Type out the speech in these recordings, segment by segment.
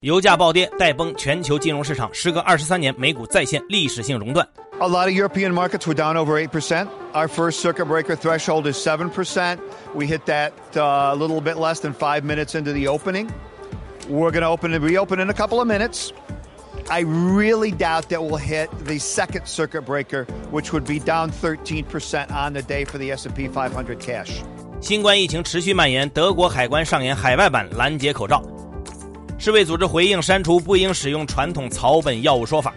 油价暴跌带崩全球金融市场，时隔二十三年，美股再现历史性熔断。A lot of European markets were down over 8%. Our first circuit breaker threshold is 7%. We hit that uh, a little bit less than five minutes into the opening. We're going to open and reopen in a couple of minutes. I really doubt that we'll hit the second circuit breaker, which would be down 13% on the day for the S&P 500 cash. 新冠疫情持续蔓延，德国海关上演海外版拦截口罩。 世卫组织回应删除不应使用传统草本药物说法。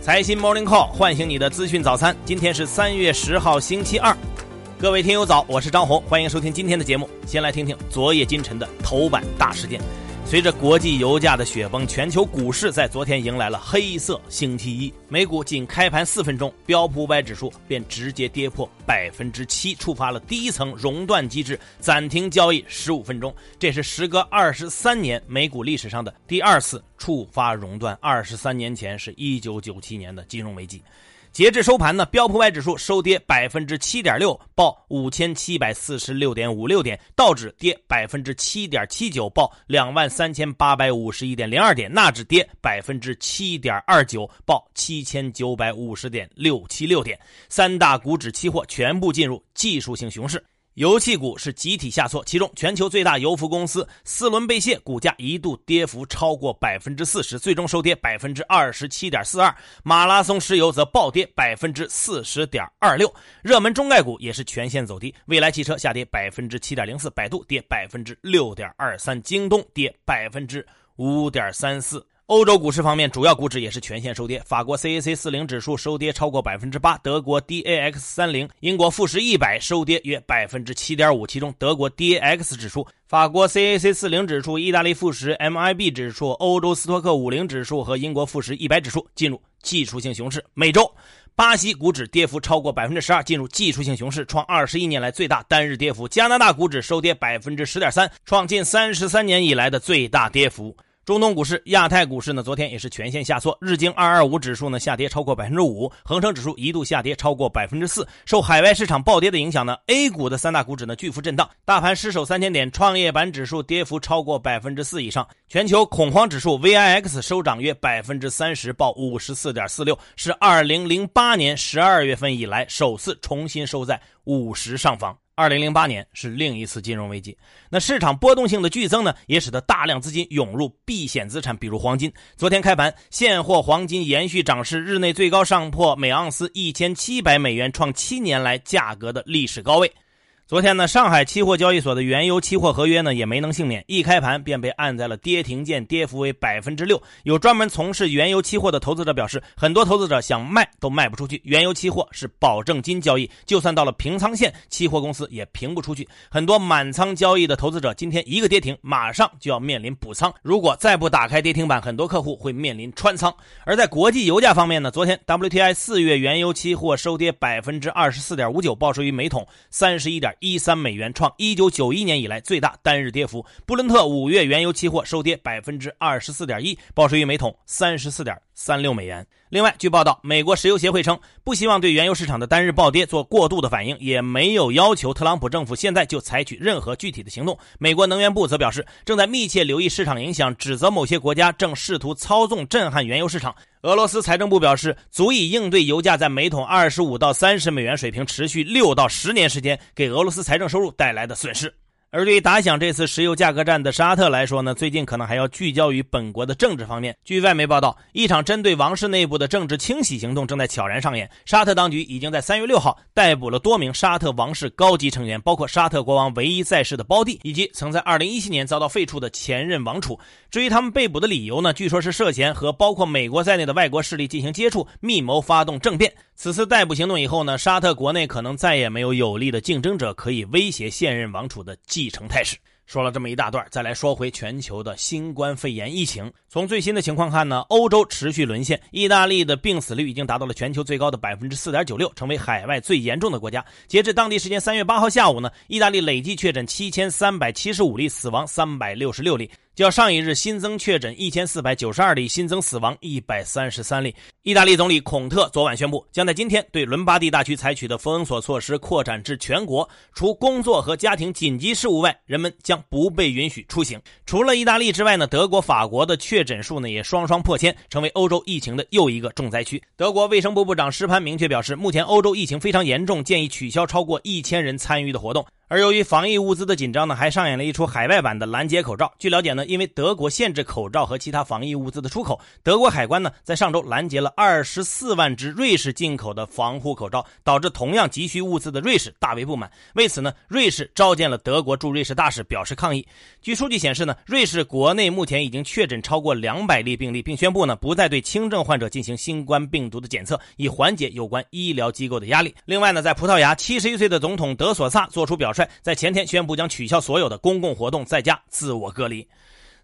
财新 Morning Call 唤醒你的资讯早餐。今天是三月十号，星期二。各位听友早，我是张红，欢迎收听今天的节目。先来听听昨夜今晨的头版大事件。随着国际油价的雪崩，全球股市在昨天迎来了黑色星期一。美股仅开盘四分钟，标普五百指数便直接跌破百分之七，触发了第一层熔断机制，暂停交易十五分钟。这是时隔二十三年美股历史上的第二次触发熔断。二十三年前是一九九七年的金融危机。截至收盘呢，标普五百指数收跌百分之七点六，报五千七百四十六点五六点；道指跌百分之七点七九，报两万三千八百五十一点零二点；纳指跌百分之七点二九，报七千九百五十点六七六点。三大股指期货全部进入技术性熊市。油气股是集体下挫，其中全球最大油服公司斯伦贝谢股价一度跌幅超过百分之四十，最终收跌百分之二十七点四二。马拉松石油则暴跌百分之四十点二六。热门中概股也是全线走低，蔚来汽车下跌百分之七点零四，百度跌百分之六点二三，京东跌百分之五点三四。欧洲股市方面，主要股指也是全线收跌。法国 CAC 四零指数收跌超过百分之八，德国 DAX 三零、英国富时一百收跌约百分之七点五。其中，德国 DAX 指数、法国 CAC 四零指数、意大利富时 MIB 指数、欧洲斯托克五零指数和英国富时一百指数进入技术性熊市。美洲，巴西股指跌幅超过百分之十二，进入技术性熊市，创二十一年来最大单日跌幅。加拿大股指收跌百分之十点三，创近三十三年以来的最大跌幅。中东股市、亚太股市呢，昨天也是全线下挫。日经二二五指数呢下跌超过百分之五，恒生指数一度下跌超过百分之四。受海外市场暴跌的影响呢，A 股的三大股指呢巨幅震荡，大盘失守三千点，创业板指数跌幅超过百分之四以上。全球恐慌指数 VIX 收涨约百分之三十，报五十四点四六，是二零零八年十二月份以来首次重新收在五十上方。二零零八年是另一次金融危机，那市场波动性的剧增呢，也使得大量资金涌入避险资产，比如黄金。昨天开盘，现货黄金延续涨势，日内最高上破每盎司一千七百美元，创七年来价格的历史高位。昨天呢，上海期货交易所的原油期货合约呢也没能幸免，一开盘便被按在了跌停键，跌幅为百分之六。有专门从事原油期货的投资者表示，很多投资者想卖都卖不出去。原油期货是保证金交易，就算到了平仓线，期货公司也平不出去。很多满仓交易的投资者今天一个跌停，马上就要面临补仓。如果再不打开跌停板，很多客户会面临穿仓。而在国际油价方面呢，昨天 WTI 四月原油期货收跌百分之二十四点五九，报收于每桶三十一点。一三美元创一九九一年以来最大单日跌幅。布伦特五月原油期货收跌百分之二十四点一，报收于每桶三十四点三六美元。另外，据报道，美国石油协会称不希望对原油市场的单日暴跌做过度的反应，也没有要求特朗普政府现在就采取任何具体的行动。美国能源部则表示，正在密切留意市场影响，指责某些国家正试图操纵震撼原油市场。俄罗斯财政部表示，足以应对油价在每桶二十五到三十美元水平持续六到十年时间给俄罗斯财政收入带来的损失。而对于打响这次石油价格战的沙特来说呢，最近可能还要聚焦于本国的政治方面。据外媒报道，一场针对王室内部的政治清洗行动正在悄然上演。沙特当局已经在三月六号逮捕了多名沙特王室高级成员，包括沙特国王唯一在世的胞弟，以及曾在二零一七年遭到废黜的前任王储。至于他们被捕的理由呢，据说是涉嫌和包括美国在内的外国势力进行接触，密谋发动政变。此次逮捕行动以后呢，沙特国内可能再也没有有力的竞争者可以威胁现任王储的继继承态势。说了这么一大段，再来说回全球的新冠肺炎疫情。从最新的情况看呢，欧洲持续沦陷，意大利的病死率已经达到了全球最高的百分之四点九六，成为海外最严重的国家。截至当地时间三月八号下午呢，意大利累计确诊七千三百七十五例，死亡三百六十六例。较上一日新增确诊一千四百九十二例，新增死亡一百三十三例。意大利总理孔特昨晚宣布，将在今天对伦巴第大区采取的封锁措施扩展至全国，除工作和家庭紧急事务外，人们将不被允许出行。除了意大利之外呢，德国、法国的确诊数呢也双双破千，成为欧洲疫情的又一个重灾区。德国卫生部部长施潘明确表示，目前欧洲疫情非常严重，建议取消超过一千人参与的活动。而由于防疫物资的紧张呢，还上演了一出海外版的拦截口罩。据了解呢，因为德国限制口罩和其他防疫物资的出口，德国海关呢在上周拦截了二十四万只瑞士进口的防护口罩，导致同样急需物资的瑞士大为不满。为此呢，瑞士召见了德国驻瑞士大使表示抗议。据数据显示呢，瑞士国内目前已经确诊超过两百例病例，并宣布呢不再对轻症患者进行新冠病毒的检测，以缓解有关医疗机构的压力。另外呢，在葡萄牙，七十一岁的总统德索萨做出表率。在前天宣布将取消所有的公共活动，在家自我隔离。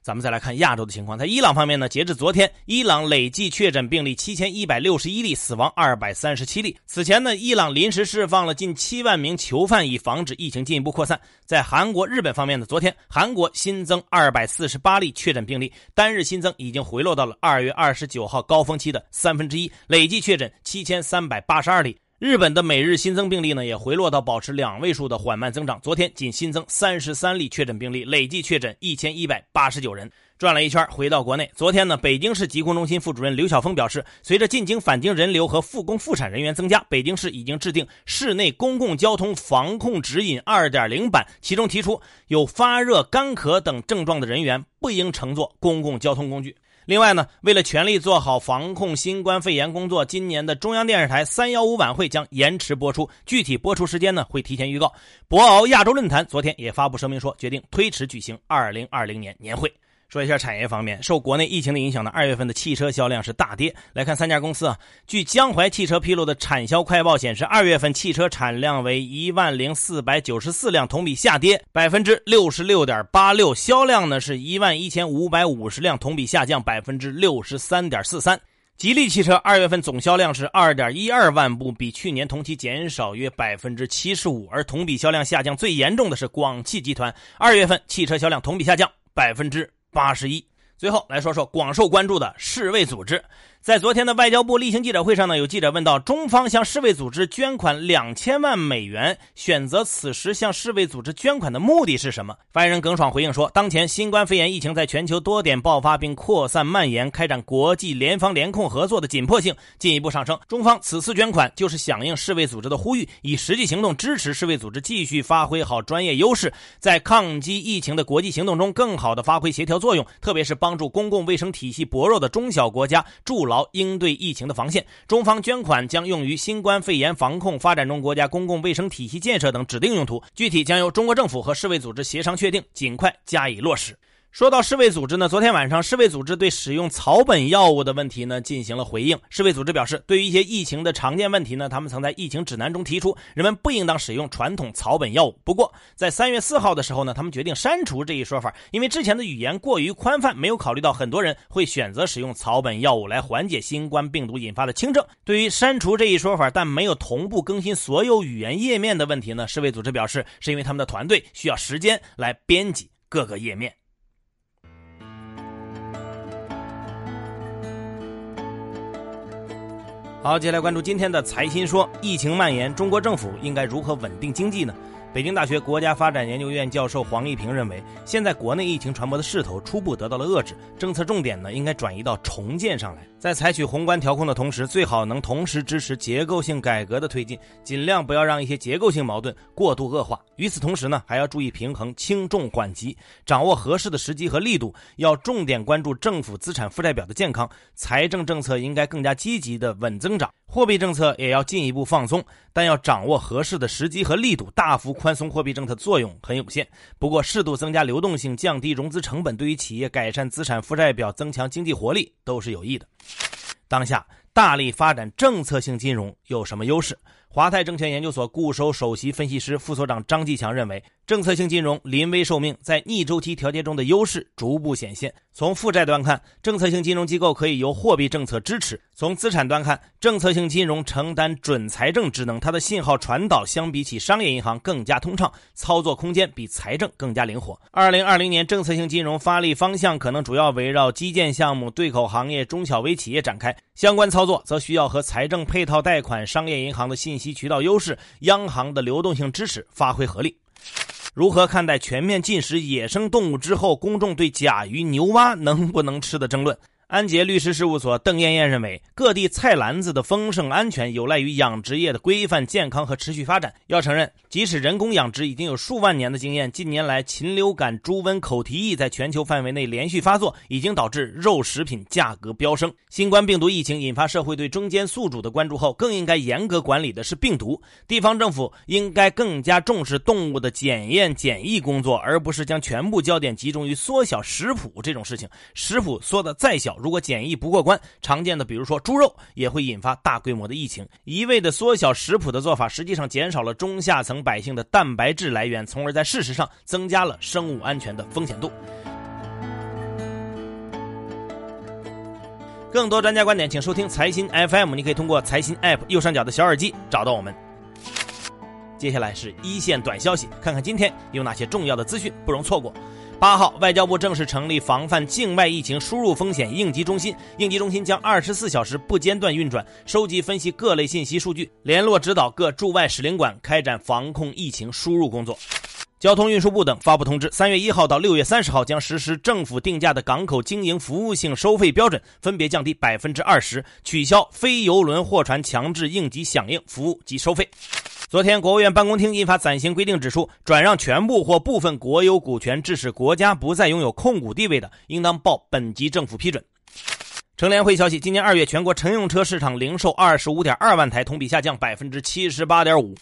咱们再来看亚洲的情况，在伊朗方面呢，截至昨天，伊朗累计确诊病例七千一百六十一例，死亡二百三十七例。此前呢，伊朗临时释放了近七万名囚犯，以防止疫情进一步扩散。在韩国、日本方面呢，昨天韩国新增二百四十八例确诊病例，单日新增已经回落到了二月二十九号高峰期的三分之一，累计确诊七千三百八十二例。日本的每日新增病例呢，也回落到保持两位数的缓慢增长。昨天仅新增三十三例确诊病例，累计确诊一千一百八十九人。转了一圈，回到国内。昨天呢，北京市疾控中心副主任刘晓峰表示，随着进京返京人流和复工复产人员增加，北京市已经制定室内公共交通防控指引二点零版，其中提出有发热、干咳等症状的人员不应乘坐公共交通工具。另外呢，为了全力做好防控新冠肺炎工作，今年的中央电视台三幺五晚会将延迟播出，具体播出时间呢会提前预告。博鳌亚洲论坛昨天也发布声明说，决定推迟举行二零二零年年会。说一下产业方面，受国内疫情的影响呢，二月份的汽车销量是大跌。来看三家公司啊，据江淮汽车披露的产销快报显示，二月份汽车产量为一万零四百九十四辆，同比下跌百分之六十六点八六；销量呢是一万一千五百五十辆，同比下降百分之六十三点四三。吉利汽车二月份总销量是二点一二万部，比去年同期减少约百分之七十五，而同比销量下降最严重的是广汽集团，二月份汽车销量同比下降百分之。八十一。最后来说说广受关注的世卫组织。在昨天的外交部例行记者会上呢，有记者问到，中方向世卫组织捐款两千万美元，选择此时向世卫组织捐款的目的是什么？发言人耿爽回应说，当前新冠肺炎疫情在全球多点爆发并扩散蔓延，开展国际联防联控合作的紧迫性进一步上升。中方此次捐款就是响应世卫组织的呼吁，以实际行动支持世卫组织继续发挥好专业优势，在抗击疫情的国际行动中更好地发挥协调作用，特别是帮助公共卫生体系薄弱的中小国家助牢。应对疫情的防线，中方捐款将用于新冠肺炎防控、发展中国家公共卫生体系建设等指定用途，具体将由中国政府和世卫组织协商确定，尽快加以落实。说到世卫组织呢，昨天晚上世卫组织对使用草本药物的问题呢进行了回应。世卫组织表示，对于一些疫情的常见问题呢，他们曾在疫情指南中提出，人们不应当使用传统草本药物。不过，在三月四号的时候呢，他们决定删除这一说法，因为之前的语言过于宽泛，没有考虑到很多人会选择使用草本药物来缓解新冠病毒引发的轻症。对于删除这一说法，但没有同步更新所有语言页面的问题呢，世卫组织表示，是因为他们的团队需要时间来编辑各个页面。好，接下来关注今天的财新说：疫情蔓延，中国政府应该如何稳定经济呢？北京大学国家发展研究院教授黄一平认为，现在国内疫情传播的势头初步得到了遏制，政策重点呢应该转移到重建上来。在采取宏观调控的同时，最好能同时支持结构性改革的推进，尽量不要让一些结构性矛盾过度恶化。与此同时呢，还要注意平衡轻重缓急，掌握合适的时机和力度。要重点关注政府资产负债表的健康，财政政策应该更加积极的稳增长，货币政策也要进一步放松，但要掌握合适的时机和力度，大幅。宽宽松货币政策作用很有限，不过适度增加流动性、降低融资成本，对于企业改善资产负债表、增强经济活力都是有益的。当下大力发展政策性金融有什么优势？华泰证券研究所固收首席分析师、副所长张继强认为，政策性金融临危受命，在逆周期调节中的优势逐步显现。从负债端看，政策性金融机构可以由货币政策支持；从资产端看，政策性金融承担准财政职能，它的信号传导相比起商业银行更加通畅，操作空间比财政更加灵活。二零二零年政策性金融发力方向可能主要围绕基建项目、对口行业、中小微企业展开，相关操作则需要和财政配套贷款、商业银行的信息渠道优势、央行的流动性支持发挥合力。如何看待全面禁食野生动物之后，公众对甲鱼、牛蛙能不能吃的争论？安杰律师事务所邓艳艳认为，各地菜篮子的丰盛安全有赖于养殖业的规范、健康和持续发展。要承认，即使人工养殖已经有数万年的经验，近年来禽流感、猪瘟、口蹄疫在全球范围内连续发作，已经导致肉食品价格飙升。新冠病毒疫情引发社会对中间宿主的关注后，更应该严格管理的是病毒。地方政府应该更加重视动物的检验检疫工作，而不是将全部焦点集中于缩小食谱这种事情。食谱缩的再小。如果检疫不过关，常见的比如说猪肉也会引发大规模的疫情。一味的缩小食谱的做法，实际上减少了中下层百姓的蛋白质来源，从而在事实上增加了生物安全的风险度。更多专家观点，请收听财新 FM。你可以通过财新 App 右上角的小耳机找到我们。接下来是一线短消息，看看今天有哪些重要的资讯不容错过。八号，外交部正式成立防范境外疫情输入风险应急中心。应急中心将二十四小时不间断运转，收集分析各类信息数据，联络指导各驻外使领馆开展防控疫情输入工作。交通运输部等发布通知，三月一号到六月三十号将实施政府定价的港口经营服务性收费标准，分别降低百分之二十，取消非邮轮货船强制应急响应服务及收费。昨天，国务院办公厅印发暂行规定，指出，转让全部或部分国有股权，致使国家不再拥有控股地位的，应当报本级政府批准。乘联会消息，今年二月全国乘用车市场零售二十五点二万台，同比下降百分之七十八点五。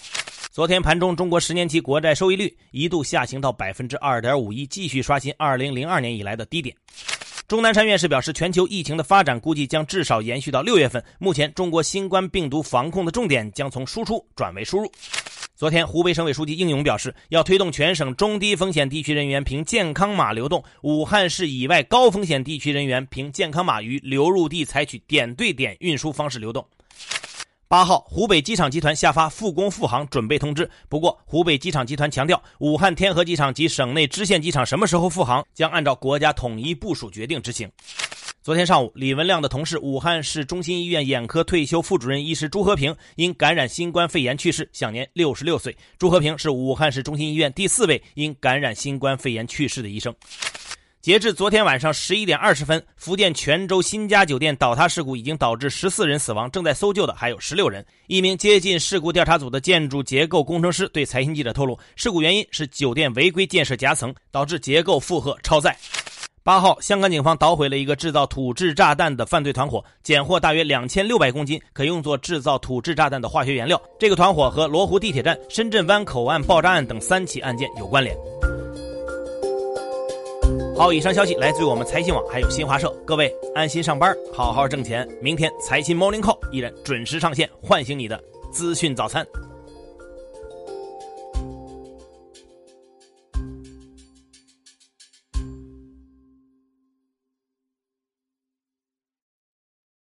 昨天盘中，中国十年期国债收益率一度下行到百分之二点五一，继续刷新二零零二年以来的低点。钟南山院士表示，全球疫情的发展估计将至少延续到六月份。目前，中国新冠病毒防控的重点将从输出转为输入。昨天，湖北省委书记应勇表示，要推动全省中低风险地区人员凭健康码流动，武汉市以外高风险地区人员凭健康码于流入地采取点对点运输方式流动。八号，湖北机场集团下发复工复航准备通知。不过，湖北机场集团强调，武汉天河机场及省内支线机场什么时候复航，将按照国家统一部署决定执行。昨天上午，李文亮的同事、武汉市中心医院眼科退休副主任医师朱和平因感染新冠肺炎去世，享年六十六岁。朱和平是武汉市中心医院第四位因感染新冠肺炎去世的医生。截至昨天晚上十一点二十分，福建泉州新家酒店倒塌事故已经导致十四人死亡，正在搜救的还有十六人。一名接近事故调查组的建筑结构工程师对财新记者透露，事故原因是酒店违规建设夹层，导致结构负荷超载。八号，香港警方捣毁了一个制造土制炸弹的犯罪团伙，检获大约两千六百公斤可用作制造土制炸弹的化学原料。这个团伙和罗湖地铁站、深圳湾口岸爆炸案等三起案件有关联。好，以上消息来自于我们财新网，还有新华社。各位安心上班，好好挣钱。明天财新 Morning Call 依然准时上线，唤醒你的资讯早餐。